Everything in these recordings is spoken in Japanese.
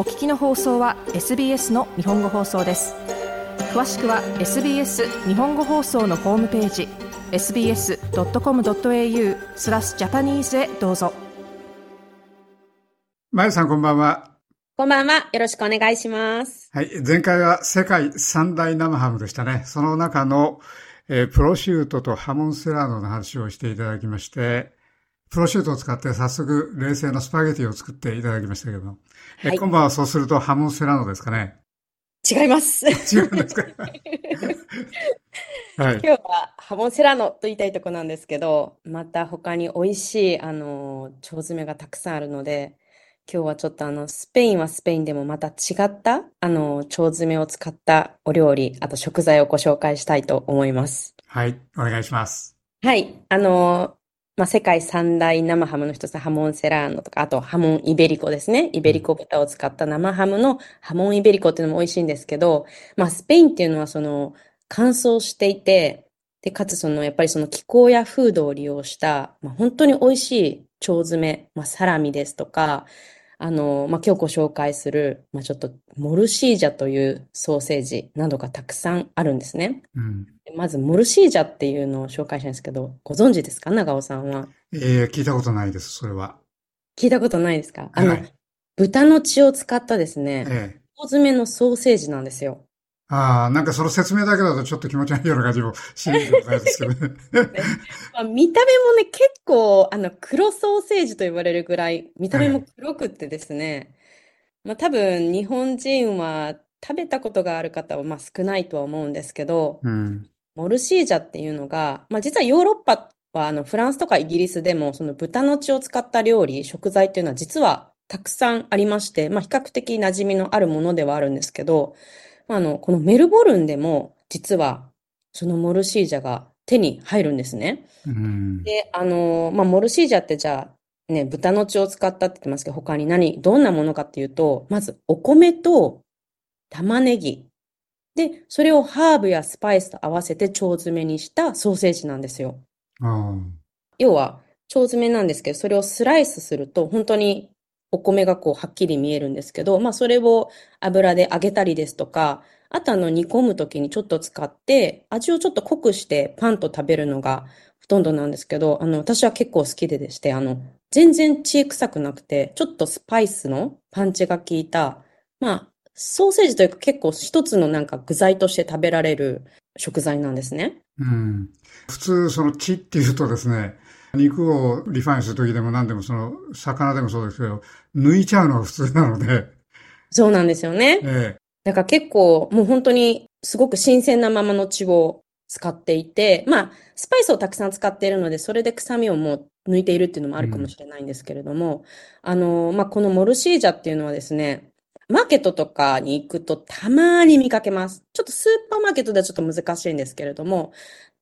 お聞きの放送は SBS の日本語放送です詳しくは SBS 日本語放送のホームページ sbs.com.au スラスジャパニーズへどうぞまゆさんこんばんはこんばんは。よろしくお願いします。はい。前回は世界三大生ハムでしたね。その中の、えー、プロシュートとハモンセラーノの話をしていただきまして、プロシュートを使って早速冷製のスパゲティを作っていただきましたけど、はい、今晩はそうするとハモンセラーノですかね違います。違うんですか？はい、今日はハモンセラーノと言いたいとこなんですけど、また他に美味しい、あの、腸詰めがたくさんあるので、今日はちょっとあの、スペインはスペインでもまた違った、あの、腸詰めを使ったお料理、あと食材をご紹介したいと思います。はい、お願いします。はい、あの、まあ、世界三大生ハムの一つ、ハモンセラーノとか、あとハモンイベリコですね。イベリコ豚を使った生ハムのハモンイベリコっていうのも美味しいんですけど、まあ、スペインっていうのはその、乾燥していて、で、かつその、やっぱりその気候や風土を利用した、まあ、本当に美味しい腸詰め、まあ、サラミですとか、あの、まあ、今日ご紹介する、まあ、ちょっと、モルシージャというソーセージなどがたくさんあるんですね。うん、まず、モルシージャっていうのを紹介したいんですけど、ご存知ですか？長尾さんは。ええー、聞いたことないです、それは。聞いたことないですか？あの、はい、豚の血を使ったですね、ええー、詰めのソーセージなんですよ。ああ、なんかその説明だけだとちょっと気持ち悪いような感じもしないですけどね。まあ、見た目もね、結構、あの、黒ソーセージと言われるぐらい、見た目も黒くってですね、まあ多分日本人は食べたことがある方はまあ少ないとは思うんですけど、うん、モルシージャっていうのが、まあ実はヨーロッパはあのフランスとかイギリスでもその豚の血を使った料理、食材っていうのは実はたくさんありまして、まあ比較的馴染みのあるものではあるんですけど、あの、このメルボルンでも、実は、そのモルシージャが手に入るんですね。うん、で、あの、まあ、モルシージャってじゃあ、ね、豚の血を使ったって言ってますけど、他に何、どんなものかっていうと、まず、お米と玉ねぎ。で、それをハーブやスパイスと合わせて腸詰めにしたソーセージなんですよ。うん、要は、腸詰めなんですけど、それをスライスすると、本当にお米がこうはっきり見えるんですけど、まあそれを油で揚げたりですとか、あとあの煮込むときにちょっと使って味をちょっと濃くしてパンと食べるのがほとんどなんですけど、あの私は結構好きででして、あの全然血臭くなくて、ちょっとスパイスのパンチが効いた、まあソーセージというか結構一つのなんか具材として食べられる食材なんですね。うん。普通その血っていうとですね、肉をリファインするときでも何でもその、魚でもそうですけど、抜いちゃうのが普通なので。そうなんですよね。ええ。だから結構、もう本当にすごく新鮮なままの血を使っていて、まあ、スパイスをたくさん使っているので、それで臭みをもう抜いているっていうのもあるかもしれないんですけれども、うん、あの、まあ、このモルシージャっていうのはですね、マーケットとかに行くとたまに見かけます。ちょっとスーパーマーケットではちょっと難しいんですけれども、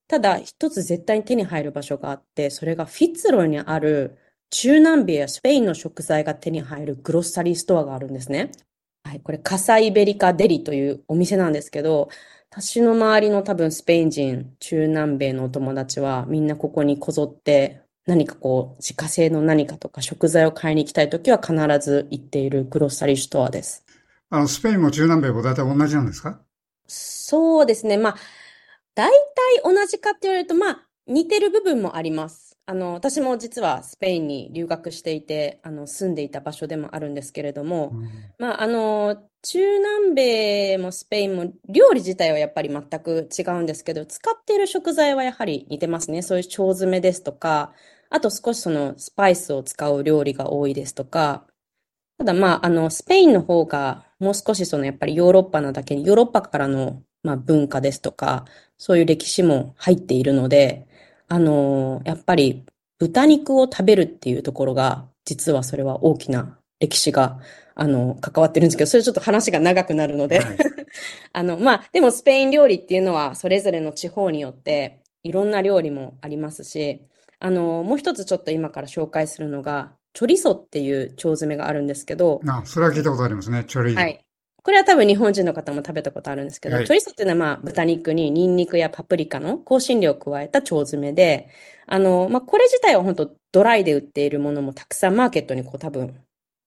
ただ、一つ絶対に手に入る場所があって、それがフィッツロイにある中南米やスペインの食材が手に入るグロッサリーストアがあるんですね。はい、これカサイベリカデリというお店なんですけど、私の周りの多分スペイン人、中南米のお友達はみんなここにこぞって何かこう自家製の何かとか食材を買いに行きたいときは必ず行っているグロッサリーストアです。あの、スペインも中南米も大体同じなんですか？そうですね。まあ、大体同じかって言われると、まあ、似てる部分もあります。あの、私も実はスペインに留学していて、あの、住んでいた場所でもあるんですけれども、うん、まあ、あの、中南米もスペインも料理自体はやっぱり全く違うんですけど、使っている食材はやはり似てますね。そういう腸詰めですとか、あと少しそのスパイスを使う料理が多いですとか、ただまあ、あの、スペインの方がもう少しそのやっぱりヨーロッパなだけに、ヨーロッパからのまあ文化ですとか、そういう歴史も入っているので、あの、やっぱり豚肉を食べるっていうところが、実はそれは大きな歴史が、あの、関わってるんですけど、それちょっと話が長くなるので、はい、あの、まあ、でもスペイン料理っていうのは、それぞれの地方によって、いろんな料理もありますし、あの、もう一つちょっと今から紹介するのが、チョリソっていう腸詰めがあるんですけど。あ、それは聞いたことありますね、チョリソ。はい。これは多分日本人の方も食べたことあるんですけど、はい、チョリソっていうのはまあ豚肉にニンニクやパプリカの香辛料を加えた腸詰めで、あの、まあこれ自体は本当ドライで売っているものもたくさんマーケットにこう多分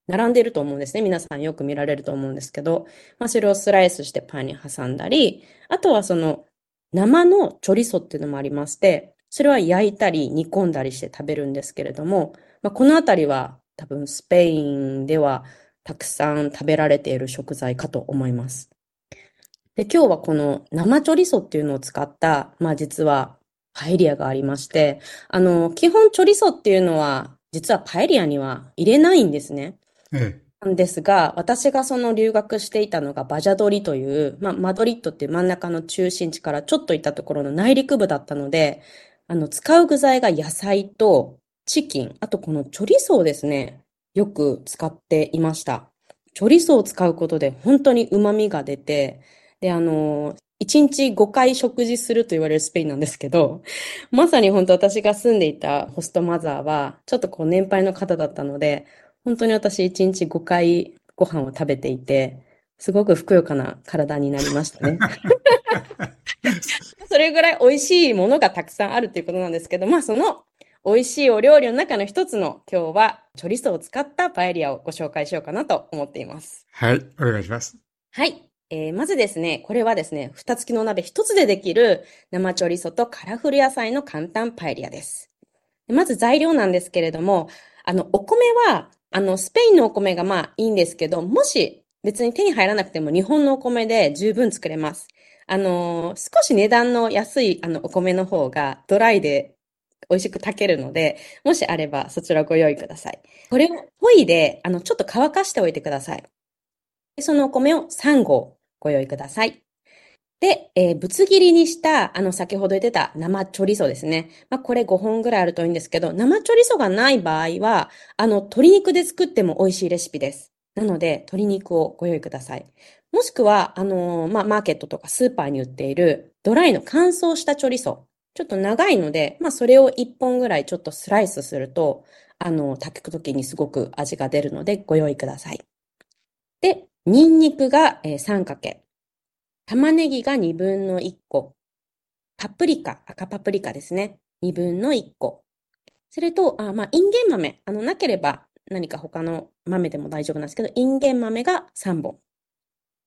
並んでると思うんですね。皆さんよく見られると思うんですけど、まあ、それをスライスしてパンに挟んだり、あとはその生のチョリソっていうのもありまして、それは焼いたり煮込んだりして食べるんですけれども、まあ、このあたりは多分スペインではたくさん食べられている食材かと思います。で、今日はこの生チョリソっていうのを使った、まあ実はパエリアがありまして、あの、基本チョリソっていうのは実はパエリアには入れないんですね。ええ。なんですが、私がその留学していたのがバジャドリという、まあ、マドリッドっていう真ん中の中心地からちょっと行ったところの内陸部だったので、あの、使う具材が野菜とチキン、あとこのチョリソーですね、よく使っていました。チョリソーを使うことで本当に旨味が出て、で、あの、1日5回食事すると言われるスペインなんですけど、まさに本当私が住んでいたホストマザーは、ちょっとこう年配の方だったので、本当に私1日5回ご飯を食べていて、すごくふくよかな体になりましたね。それぐらい美味しいものがたくさんあるということなんですけど、まあその美味しいお料理の中の一つの今日はチョリソーを使ったパエリアをご紹介しようかなと思っています。はい、お願いします。はい。えー、まずですね、これはですね、蓋付きの鍋一つでできる生チョリソとカラフル野菜の簡単パエリアです。まず材料なんですけれども、あの、お米はあの、スペインのお米がまあいいんですけど、もし別に手に入らなくても日本のお米で十分作れます。あの、少し値段の安いあのお米の方がドライで美味しく炊けるので、もしあればそちらご用意ください。これをポイで、あの、ちょっと乾かしておいてください。そのお米を3合ご用意ください。で、えー、ぶつ切りにした、あの、先ほど言ってた生チョリソですね。まあ、これ5本ぐらいあるといいんですけど、生チョリソがない場合は、あの、鶏肉で作っても美味しいレシピです。なので、鶏肉をご用意ください。もしくは、あのー、まあ、マーケットとかスーパーに売っているドライの乾燥したチョリソ。ちょっと長いので、まあ、それを1本ぐらいちょっとスライスすると、あの、炊くときにすごく味が出るのでご用意ください。で、ニンニクが3かけ。玉ねぎが2分の1個。パプリカ、赤パプリカですね。2分の1個。それと、あまあ、インゲン豆。あの、なければ何か他の豆でも大丈夫なんですけど、インゲン豆が3本。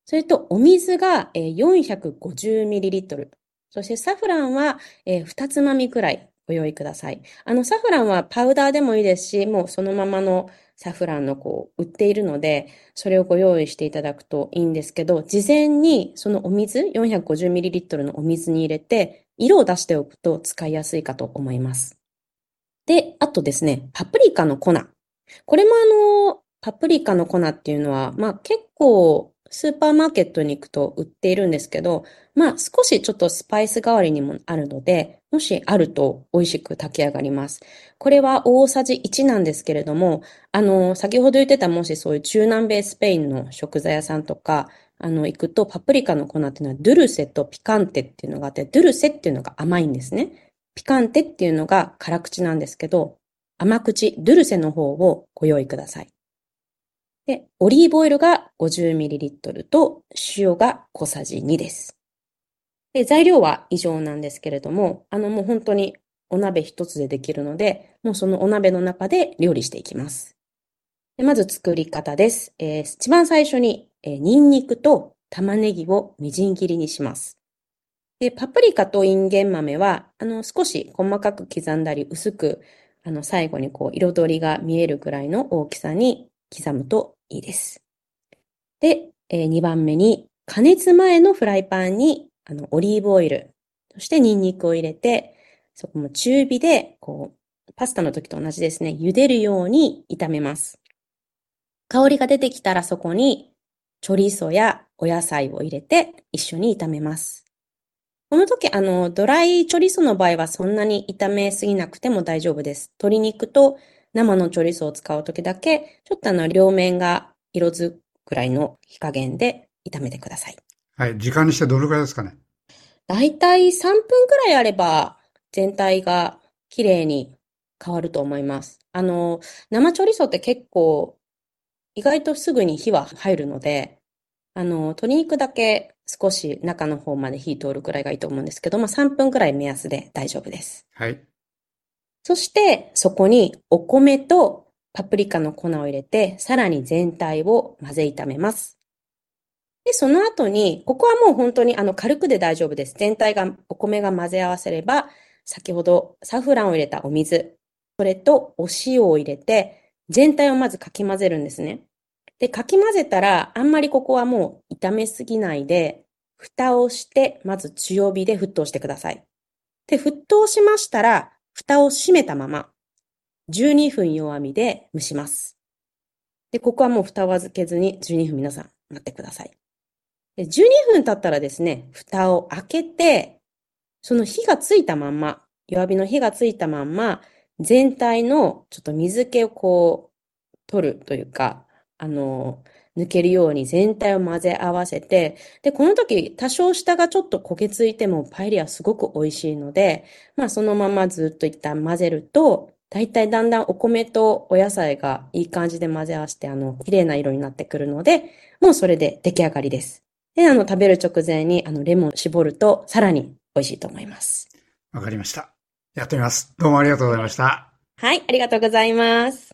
それと、お水が 450ml。そして、サフランは2つまみくらいご用意ください。あの、サフランはパウダーでもいいですし、もうそのままのサフランのこう、売っているので、それをご用意していただくといいんですけど、事前にそのお水、450ml のお水に入れて、色を出しておくと使いやすいかと思います。で、あとですね、パプリカの粉。これもあの、パプリカの粉っていうのは、まあ結構スーパーマーケットに行くと売っているんですけど、まあ少しちょっとスパイス代わりにもあるので、もしあると美味しく炊き上がります。これは大さじ1なんですけれども、あの、先ほど言ってたもしそういう中南米スペインの食材屋さんとか、あの、行くとパプリカの粉っていうのはドゥルセとピカンテっていうのがあって、ドゥルセっていうのが甘いんですね。ピカンテっていうのが辛口なんですけど、甘口、ドゥルセの方をご用意ください。で、オリーブオイルが 50ml と塩が小さじ2です。で、材料は以上なんですけれども、あのもう本当にお鍋一つでできるので、もうそのお鍋の中で料理していきます。でまず作り方です。えー、一番最初に、えー、ニンニクと玉ねぎをみじん切りにします。で、パプリカとインゲン豆は、あの、少し細かく刻んだり薄く、あの、最後にこう、彩りが見えるぐらいの大きさに刻むといいです。で、えー、2番目に、加熱前のフライパンに、あの、オリーブオイル、そしてニンニクを入れて、そこも中火で、こう、パスタの時と同じですね、茹でるように炒めます。香りが出てきたらそこに、チョリソやお野菜を入れて一緒に炒めます。この時、あの、ドライチョリソの場合はそんなに炒めすぎなくても大丈夫です。鶏肉と生のチョリソを使うときだけ、ちょっとあの、両面が色づくくらいの火加減で炒めてください。はい。時間にしてどれくらいですかね？だいたい3分くらいあれば、全体が綺麗に変わると思います。あの、生チョリソって結構、意外とすぐに火は入るので、あの、鶏肉だけ少し中の方まで火通るくらいがいいと思うんですけど、まあ3分くらい目安で大丈夫です。はい。そして、そこにお米とパプリカの粉を入れて、さらに全体を混ぜ炒めます。で、その後に、ここはもう本当にあの軽くで大丈夫です。全体が、お米が混ぜ合わせれば、先ほどサフランを入れたお水、それとお塩を入れて、全体をまずかき混ぜるんですね。で、かき混ぜたら、あんまりここはもう炒めすぎないで、蓋をして、まず強火で沸騰してください。で、沸騰しましたら、蓋を閉めたまま、12分弱火で蒸します。で、ここはもう蓋を預けずに12分皆さん待ってください。で、12分経ったらですね、蓋を開けて、その火がついたまんま、弱火の火がついたまんま、全体のちょっと水気をこう、取るというか、あの、抜けるように全体を混ぜ合わせて、で、この時多少下がちょっと焦げついてもパエリアすごく美味しいので、まあそのままずっと一旦混ぜると、だいたいだんだんお米とお野菜がいい感じで混ぜ合わせて、あの、綺麗な色になってくるので、もうそれで出来上がりです。で、あの、食べる直前に、あの、レモン絞ると、さらに美味しいと思います。わかりました。やってみます。どうもありがとうございました。はい、ありがとうございます。